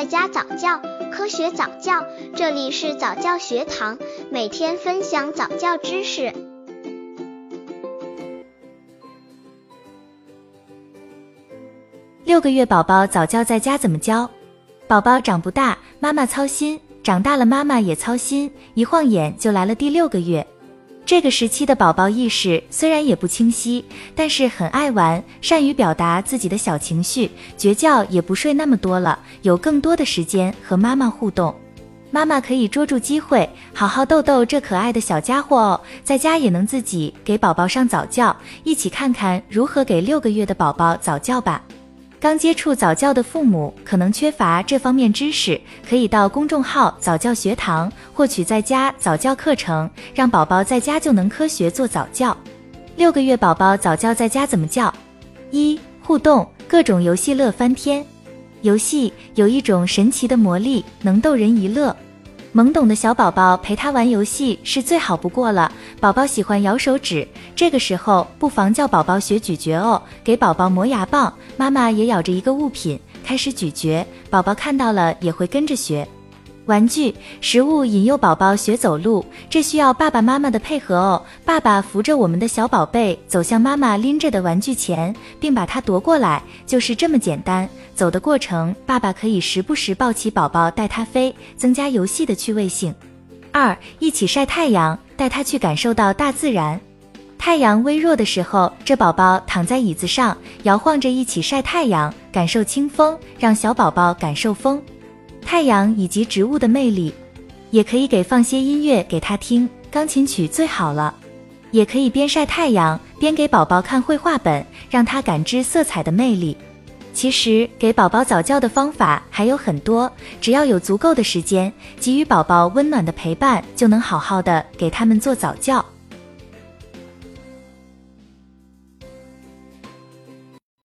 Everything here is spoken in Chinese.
在家早教，科学早教，这里是早教学堂，每天分享早教知识。六个月宝宝早教在家怎么教？宝宝长不大，妈妈操心；长大了，妈妈也操心。一晃眼就来了第六个月。这个时期的宝宝意识虽然也不清晰，但是很爱玩，善于表达自己的小情绪，绝觉也不睡那么多了，有更多的时间和妈妈互动。妈妈可以捉住机会，好好逗逗这可爱的小家伙哦。在家也能自己给宝宝上早教，一起看看如何给六个月的宝宝早教吧。刚接触早教的父母可能缺乏这方面知识，可以到公众号早教学堂获取在家早教课程，让宝宝在家就能科学做早教。六个月宝宝早教在家怎么教？一、互动，各种游戏乐翻天。游戏有一种神奇的魔力，能逗人一乐。懵懂的小宝宝陪他玩游戏是最好不过了。宝宝喜欢咬手指，这个时候不妨叫宝宝学咀嚼哦，给宝宝磨牙棒，妈妈也咬着一个物品开始咀嚼，宝宝看到了也会跟着学。玩具、食物引诱宝宝学走路，这需要爸爸妈妈的配合哦。爸爸扶着我们的小宝贝走向妈妈拎着的玩具前，并把它夺过来，就是这么简单。走的过程，爸爸可以时不时抱起宝宝带他飞，增加游戏的趣味性。二，一起晒太阳，带他去感受到大自然。太阳微弱的时候，这宝宝躺在椅子上摇晃着，一起晒太阳，感受清风，让小宝宝感受风。太阳以及植物的魅力，也可以给放些音乐给他听，钢琴曲最好了。也可以边晒太阳边给宝宝看绘画本，让他感知色彩的魅力。其实给宝宝早教的方法还有很多，只要有足够的时间，给予宝宝温暖的陪伴，就能好好的给他们做早教。